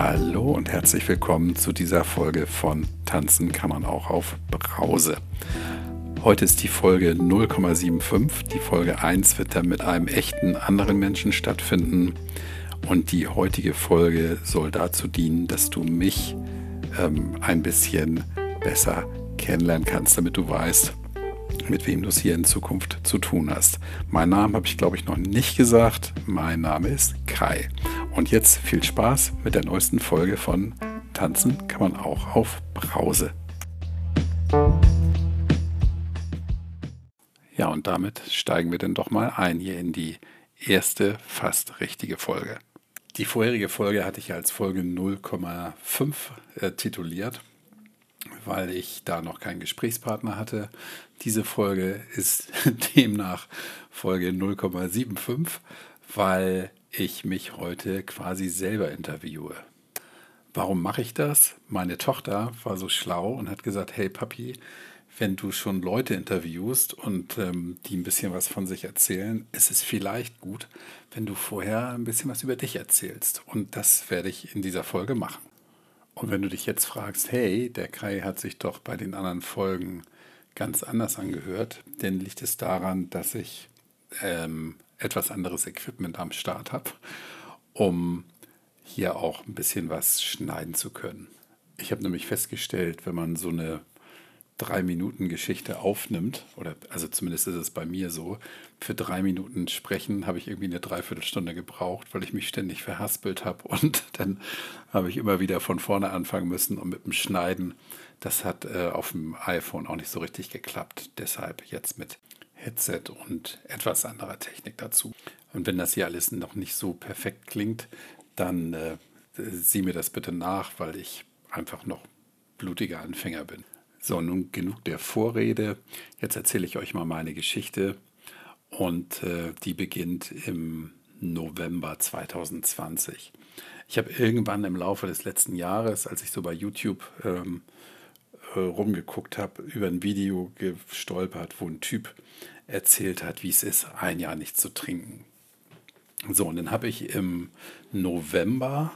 Hallo und herzlich willkommen zu dieser Folge von Tanzen kann man auch auf Brause. Heute ist die Folge 0,75. Die Folge 1 wird dann mit einem echten anderen Menschen stattfinden. Und die heutige Folge soll dazu dienen, dass du mich ähm, ein bisschen besser kennenlernen kannst, damit du weißt, mit wem du es hier in Zukunft zu tun hast. Mein Name habe ich, glaube ich, noch nicht gesagt. Mein Name ist Kai. Und jetzt viel Spaß mit der neuesten Folge von Tanzen kann man auch auf Brause. Ja, und damit steigen wir dann doch mal ein hier in die erste fast richtige Folge. Die vorherige Folge hatte ich als Folge 0,5 äh, tituliert weil ich da noch keinen Gesprächspartner hatte. Diese Folge ist demnach Folge 0,75, weil ich mich heute quasi selber interviewe. Warum mache ich das? Meine Tochter war so schlau und hat gesagt, hey Papi, wenn du schon Leute interviewst und ähm, die ein bisschen was von sich erzählen, ist es vielleicht gut, wenn du vorher ein bisschen was über dich erzählst. Und das werde ich in dieser Folge machen. Und wenn du dich jetzt fragst, hey, der Kai hat sich doch bei den anderen Folgen ganz anders angehört, dann liegt es daran, dass ich ähm, etwas anderes Equipment am Start habe, um hier auch ein bisschen was schneiden zu können. Ich habe nämlich festgestellt, wenn man so eine drei Minuten Geschichte aufnimmt, oder also zumindest ist es bei mir so, für drei Minuten sprechen habe ich irgendwie eine Dreiviertelstunde gebraucht, weil ich mich ständig verhaspelt habe und dann habe ich immer wieder von vorne anfangen müssen und mit dem Schneiden, das hat äh, auf dem iPhone auch nicht so richtig geklappt. Deshalb jetzt mit Headset und etwas anderer Technik dazu. Und wenn das hier alles noch nicht so perfekt klingt, dann äh, sieh mir das bitte nach, weil ich einfach noch blutiger Anfänger bin. So, nun genug der Vorrede. Jetzt erzähle ich euch mal meine Geschichte und äh, die beginnt im November 2020. Ich habe irgendwann im Laufe des letzten Jahres, als ich so bei YouTube ähm, äh, rumgeguckt habe, über ein Video gestolpert, wo ein Typ erzählt hat, wie es ist, ein Jahr nicht zu trinken. So, und dann habe ich im November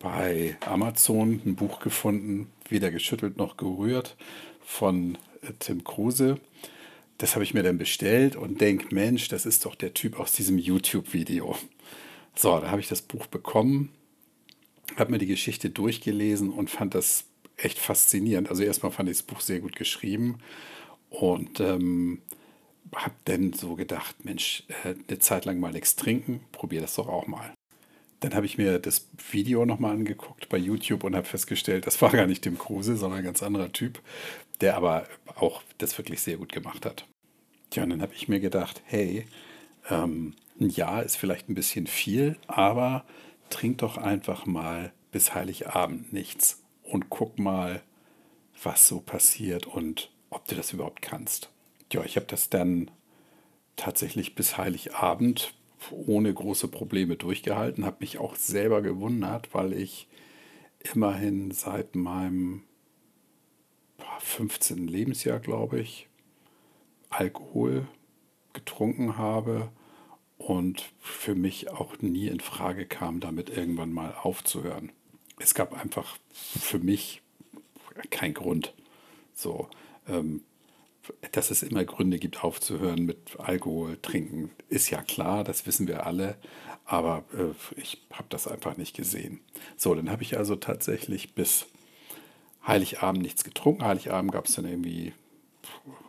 bei Amazon ein Buch gefunden, weder geschüttelt noch gerührt, von äh, Tim Kruse. Das habe ich mir dann bestellt und denke, Mensch, das ist doch der Typ aus diesem YouTube-Video. So, da habe ich das Buch bekommen, habe mir die Geschichte durchgelesen und fand das echt faszinierend. Also erstmal fand ich das Buch sehr gut geschrieben und ähm, habe dann so gedacht, Mensch, äh, eine Zeit lang mal nichts trinken, probier das doch auch mal. Dann habe ich mir das Video nochmal angeguckt bei YouTube und habe festgestellt, das war gar nicht Tim Kruse, sondern ein ganz anderer Typ, der aber auch das wirklich sehr gut gemacht hat. Tja, und dann habe ich mir gedacht, hey, ähm, ein Jahr ist vielleicht ein bisschen viel, aber trink doch einfach mal bis Heiligabend nichts und guck mal, was so passiert und ob du das überhaupt kannst. Ja, ich habe das dann tatsächlich bis Heiligabend ohne große Probleme durchgehalten, habe mich auch selber gewundert, weil ich immerhin seit meinem 15. Lebensjahr, glaube ich, Alkohol getrunken habe und für mich auch nie in Frage kam, damit irgendwann mal aufzuhören. Es gab einfach für mich keinen Grund. So, ähm, dass es immer Gründe gibt, aufzuhören mit Alkohol trinken, ist ja klar, das wissen wir alle, aber äh, ich habe das einfach nicht gesehen. So, dann habe ich also tatsächlich bis Heiligabend nichts getrunken. Heiligabend gab es dann irgendwie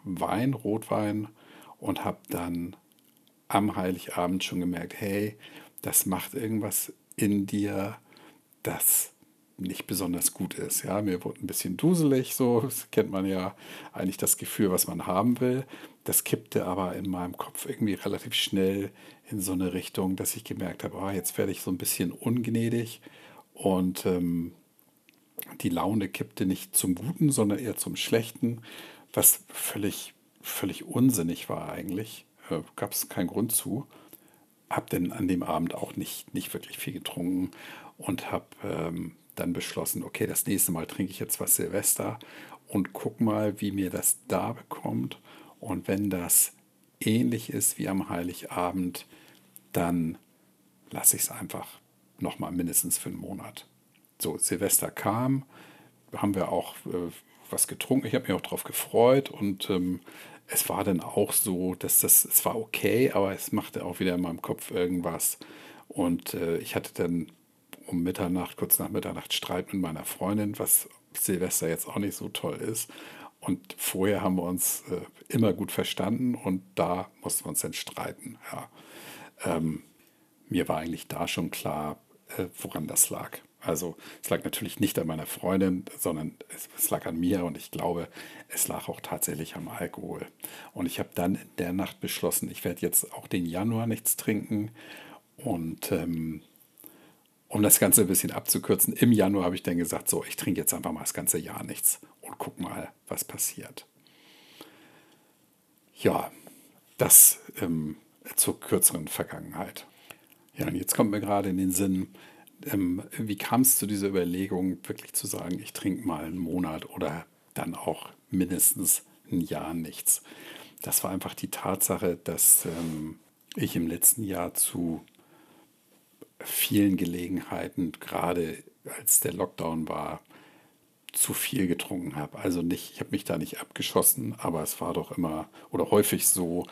Wein, Rotwein und habe dann am Heiligabend schon gemerkt, hey, das macht irgendwas in dir, das nicht besonders gut ist. Ja, mir wurde ein bisschen duselig, so das kennt man ja eigentlich das Gefühl, was man haben will. Das kippte aber in meinem Kopf irgendwie relativ schnell in so eine Richtung, dass ich gemerkt habe, oh, jetzt werde ich so ein bisschen ungnädig und ähm, die Laune kippte nicht zum Guten, sondern eher zum Schlechten, was völlig, völlig unsinnig war eigentlich. Äh, Gab es keinen Grund zu. Hab denn an dem Abend auch nicht, nicht wirklich viel getrunken und habe ähm, dann beschlossen, okay, das nächste Mal trinke ich jetzt was Silvester und guck mal, wie mir das da bekommt. Und wenn das ähnlich ist wie am Heiligabend, dann lasse ich es einfach nochmal mindestens für einen Monat. so, Silvester kam, haben wir auch äh, was getrunken. Ich habe mich auch darauf gefreut und ähm, es war dann auch so, dass das, es war okay, aber es machte auch wieder in meinem Kopf irgendwas. Und äh, ich hatte dann um Mitternacht, kurz nach Mitternacht Streit mit meiner Freundin, was Silvester jetzt auch nicht so toll ist. Und vorher haben wir uns äh, immer gut verstanden und da mussten wir uns dann streiten. Ja. Ähm, mir war eigentlich da schon klar, äh, woran das lag. Also es lag natürlich nicht an meiner Freundin, sondern es, es, lag an mir und ich glaube, es lag auch tatsächlich am Alkohol. Und ich habe dann in der Nacht beschlossen, ich werde jetzt auch den Januar nichts trinken. Und ähm, um das Ganze ein bisschen abzukürzen, im Januar habe ich dann gesagt, so, ich trinke jetzt einfach mal das ganze Jahr nichts und guck mal, was passiert. Ja, das ähm, zur kürzeren Vergangenheit. Ja, und jetzt kommt mir gerade in den Sinn, ähm, wie kam es zu dieser Überlegung, wirklich zu sagen, ich trinke mal einen Monat oder dann auch mindestens ein Jahr nichts? Das war einfach die Tatsache, dass ähm, ich im letzten Jahr zu vielen Gelegenheiten, gerade als der Lockdown war, zu viel getrunken habe. Also nicht, ich habe mich da nicht abgeschossen, aber es war doch immer oder häufig so,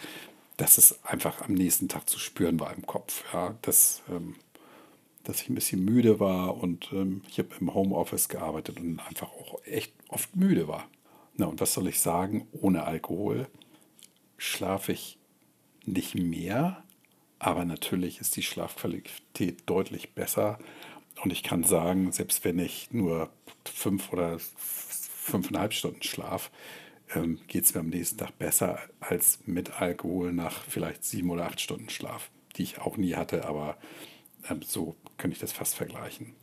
dass es einfach am nächsten Tag zu spüren war im Kopf. Ja, das ähm, dass ich ein bisschen müde war und ähm, ich habe im Homeoffice gearbeitet und einfach auch echt oft müde war. Na, und was soll ich sagen? Ohne Alkohol schlafe ich nicht mehr, aber natürlich ist die Schlafqualität deutlich besser. Und ich kann sagen, selbst wenn ich nur fünf oder fünfeinhalb Stunden schlafe, ähm, geht es mir am nächsten Tag besser als mit Alkohol nach vielleicht sieben oder acht Stunden Schlaf, die ich auch nie hatte, aber ähm, so könnte ich das fast vergleichen.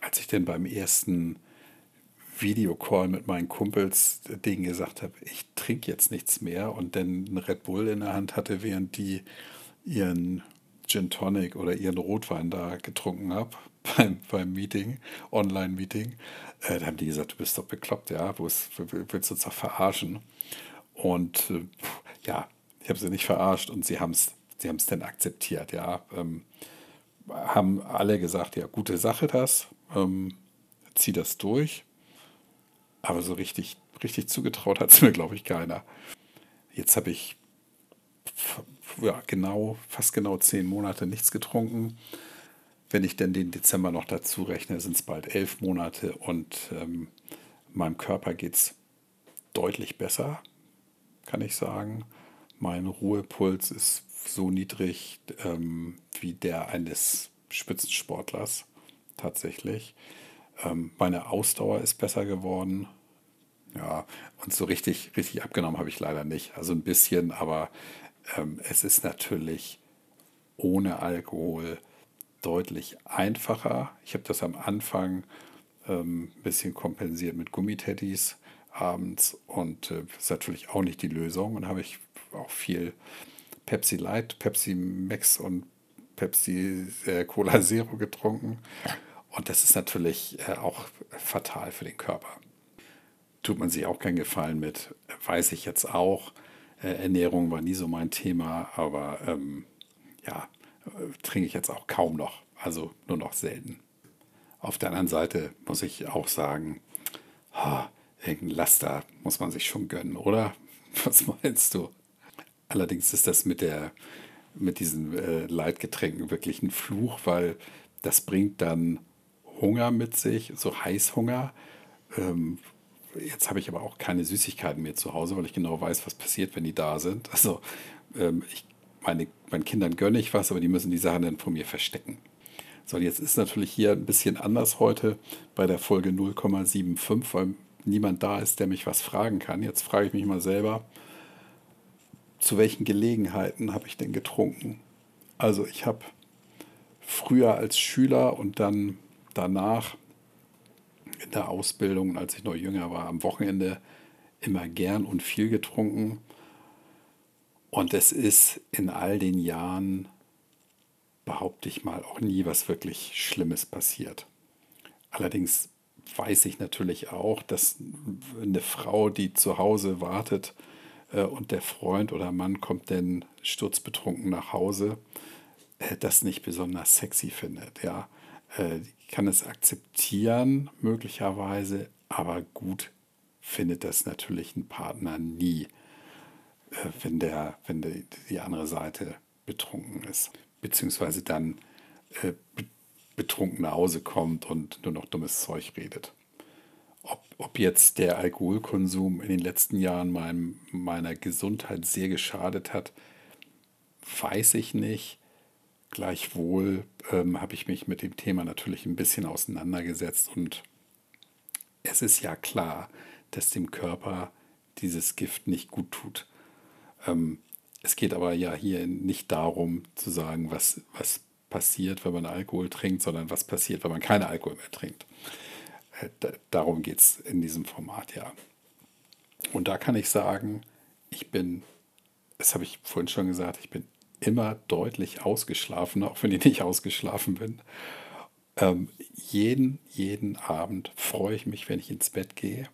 Als ich denn beim ersten Videocall mit meinen Kumpels denen gesagt habe, ich trinke jetzt nichts mehr und dann Red Bull in der Hand hatte, während die ihren Gin Tonic oder ihren Rotwein da getrunken haben beim, beim Meeting, Online-Meeting, äh, da haben die gesagt, du bist doch bekloppt, ja, wo ist, willst du uns doch verarschen? Und äh, ja, ich habe sie nicht verarscht und sie haben es sie haben's dann akzeptiert, ja. Ähm, haben alle gesagt, ja, gute Sache das, ähm, zieh das durch. Aber so richtig, richtig zugetraut hat es mir, glaube ich, keiner. Jetzt habe ich ja, genau, fast genau zehn Monate nichts getrunken. Wenn ich denn den Dezember noch dazu rechne, sind es bald elf Monate und ähm, meinem Körper geht es deutlich besser, kann ich sagen. Mein Ruhepuls ist so niedrig ähm, wie der eines Spitzensportlers tatsächlich. Ähm, meine Ausdauer ist besser geworden. Ja, und so richtig, richtig abgenommen habe ich leider nicht. Also ein bisschen, aber ähm, es ist natürlich ohne Alkohol deutlich einfacher. Ich habe das am Anfang ähm, ein bisschen kompensiert mit Gummitettis abends und äh, ist natürlich auch nicht die Lösung. Und habe ich auch viel Pepsi Light, Pepsi Max und Pepsi äh, Cola Zero getrunken. Und das ist natürlich äh, auch fatal für den Körper. Tut man sich auch keinen Gefallen mit, weiß ich jetzt auch. Äh, Ernährung war nie so mein Thema, aber ähm, ja, trinke ich jetzt auch kaum noch, also nur noch selten. Auf der anderen Seite muss ich auch sagen, oh, irgendein Laster muss man sich schon gönnen, oder? Was meinst du? Allerdings ist das mit, der, mit diesen äh, Leitgetränken wirklich ein Fluch, weil das bringt dann Hunger mit sich, so Heißhunger. Ähm, jetzt habe ich aber auch keine Süßigkeiten mehr zu Hause, weil ich genau weiß, was passiert, wenn die da sind. Also ähm, ich, meine, meinen Kindern gönne ich was, aber die müssen die Sachen dann von mir verstecken. So, jetzt ist natürlich hier ein bisschen anders heute bei der Folge 0,75, weil niemand da ist, der mich was fragen kann. Jetzt frage ich mich mal selber, zu welchen Gelegenheiten habe ich denn getrunken? Also ich habe früher als Schüler und dann danach in der Ausbildung, als ich noch jünger war, am Wochenende immer gern und viel getrunken. Und es ist in all den Jahren, behaupte ich mal, auch nie was wirklich Schlimmes passiert. Allerdings weiß ich natürlich auch, dass eine Frau, die zu Hause wartet, äh, und der Freund oder Mann kommt dann sturzbetrunken nach Hause, äh, das nicht besonders sexy findet. Ja? Äh, kann es akzeptieren, möglicherweise, aber gut findet das natürlich ein Partner nie, äh, wenn, der, wenn der, die andere Seite betrunken ist. Beziehungsweise dann äh, betrunken nach Hause kommt und nur noch dummes Zeug redet. Ob, ob jetzt der Alkoholkonsum in den letzten Jahren meinem, meiner Gesundheit sehr geschadet hat, weiß ich nicht. Gleichwohl ähm, habe ich mich mit dem Thema natürlich ein bisschen auseinandergesetzt und es ist ja klar, dass dem Körper dieses Gift nicht gut tut. Ähm, es geht aber ja hier nicht darum zu sagen, was, was passiert, wenn man Alkohol trinkt, sondern was passiert, wenn man keinen Alkohol mehr trinkt. Äh, darum geht es in diesem Format ja. Und da kann ich sagen, ich bin, das habe ich vorhin schon gesagt, ich bin immer deutlich ausgeschlafen, auch wenn ich nicht ausgeschlafen bin. Ähm, jeden, jeden Abend freue ich mich, wenn ich ins Bett gehe,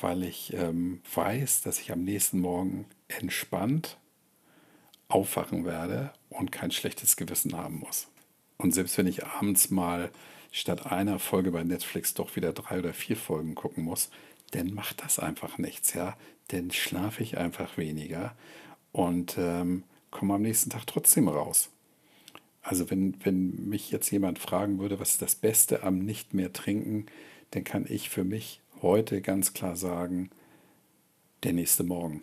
weil ich ähm, weiß, dass ich am nächsten Morgen entspannt aufwachen werde und kein schlechtes Gewissen haben muss. Und selbst wenn ich abends mal statt einer Folge bei Netflix doch wieder drei oder vier Folgen gucken muss, dann macht das einfach nichts, ja. Dann schlafe ich einfach weniger und ähm, komme am nächsten Tag trotzdem raus. Also wenn, wenn mich jetzt jemand fragen würde, was ist das Beste am nicht mehr trinken, dann kann ich für mich heute ganz klar sagen, der nächste Morgen.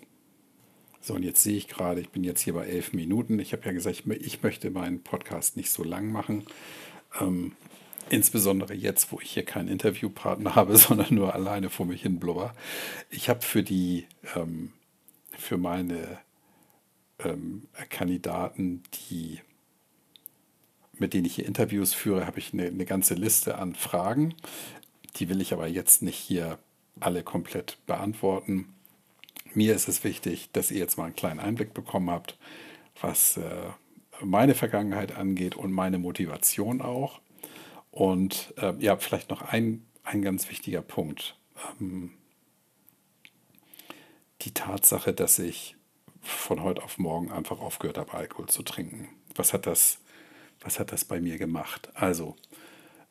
So, und jetzt sehe ich gerade, ich bin jetzt hier bei elf Minuten. Ich habe ja gesagt, ich möchte meinen Podcast nicht so lang machen. Ähm, insbesondere jetzt, wo ich hier keinen Interviewpartner habe, sondern nur alleine vor mich hin blubber. Ich habe für die, ähm, für meine ähm, Kandidaten, die, mit denen ich hier Interviews führe, habe ich eine, eine ganze Liste an Fragen. Die will ich aber jetzt nicht hier alle komplett beantworten. Mir ist es wichtig, dass ihr jetzt mal einen kleinen Einblick bekommen habt, was äh, meine Vergangenheit angeht und meine Motivation auch. Und äh, ja, vielleicht noch ein, ein ganz wichtiger Punkt. Ähm, die Tatsache, dass ich von heute auf morgen einfach aufgehört habe, Alkohol zu trinken. Was hat das, was hat das bei mir gemacht? Also,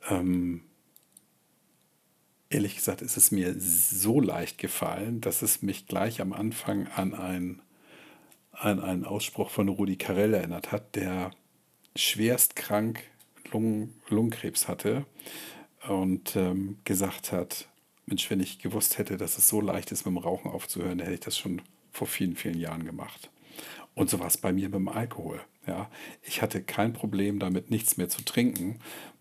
ähm, ehrlich gesagt ist es mir so leicht gefallen, dass es mich gleich am Anfang an, ein, an einen Ausspruch von Rudi Carell erinnert hat, der schwerst krank Lungen, Lungenkrebs hatte und ähm, gesagt hat, Mensch, wenn ich gewusst hätte, dass es so leicht ist, mit dem Rauchen aufzuhören, dann hätte ich das schon vor vielen, vielen Jahren gemacht. Und so war es bei mir mit dem Alkohol. Ja. Ich hatte kein Problem damit, nichts mehr zu trinken,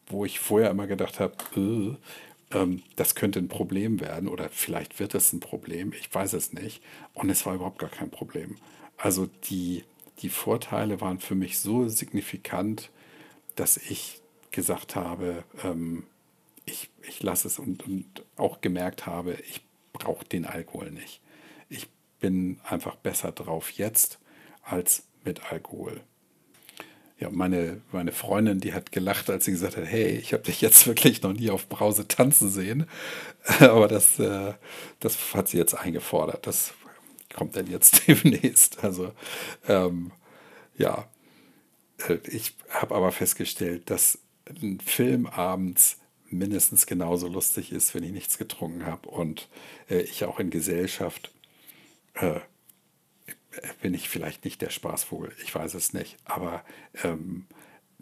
wo ich vorher immer gedacht habe, äh, ähm, das könnte ein Problem werden oder vielleicht wird es ein Problem, ich weiß es nicht. Und es war überhaupt gar kein Problem. Also die, die Vorteile waren für mich so signifikant, dass ich gesagt habe, ähm, ich, ich lasse es und, und auch gemerkt habe, ich brauche den Alkohol nicht. Bin einfach besser drauf jetzt als mit Alkohol ja, meine, meine Freundin, die hat gelacht, als sie gesagt hat, hey, ich habe dich jetzt wirklich noch nie auf Brause tanzen sehen. Aber das, äh, das hat sie jetzt eingefordert. Das kommt dann jetzt demnächst. Also ähm, ja, äh, ich habe aber festgestellt, dass ein Film abends mindestens genauso lustig ist, wenn ich nichts getrunken habe und äh, ich auch in Gesellschaft äh, bin ich vielleicht nicht der Spaßvogel, ich weiß es nicht. Aber ähm,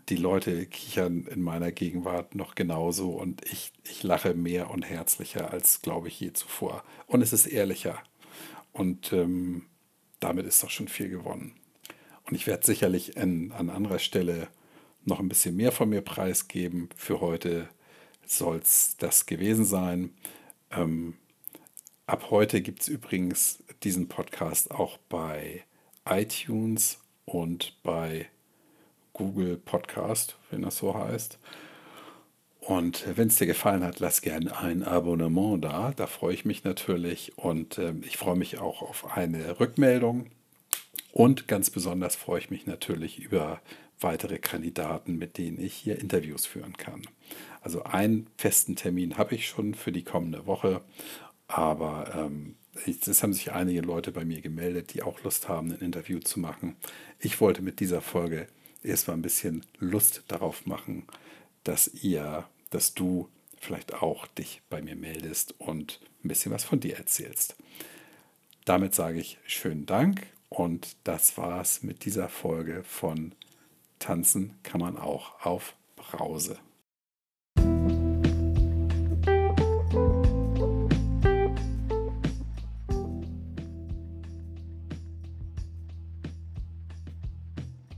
die Leute kichern in meiner Gegenwart noch genauso und ich, ich lache mehr und herzlicher als, glaube ich, je zuvor. Und es ist ehrlicher. Und ähm, damit ist doch schon viel gewonnen. Und ich werde sicherlich in, an anderer Stelle noch ein bisschen mehr von mir preisgeben. Für heute soll es das gewesen sein. Ähm, ab heute gibt es übrigens diesen Podcast auch bei iTunes und bei Google Podcast, wenn das so heißt. Und wenn es dir gefallen hat, lass gerne ein Abonnement da. Da freue ich mich natürlich und äh, ich freue mich auch auf eine Rückmeldung. Und ganz besonders freue ich mich natürlich über weitere Kandidaten, mit denen ich hier Interviews führen kann. Also einen festen Termin habe ich schon für die kommende Woche, aber ähm, es haben sich einige Leute bei mir gemeldet, die auch Lust haben, ein Interview zu machen. Ich wollte mit dieser Folge erstmal ein bisschen Lust darauf machen, dass ihr, dass du vielleicht auch dich bei mir meldest und ein bisschen was von dir erzählst. Damit sage ich schönen Dank und das war's mit dieser Folge von Tanzen kann man auch auf Brause.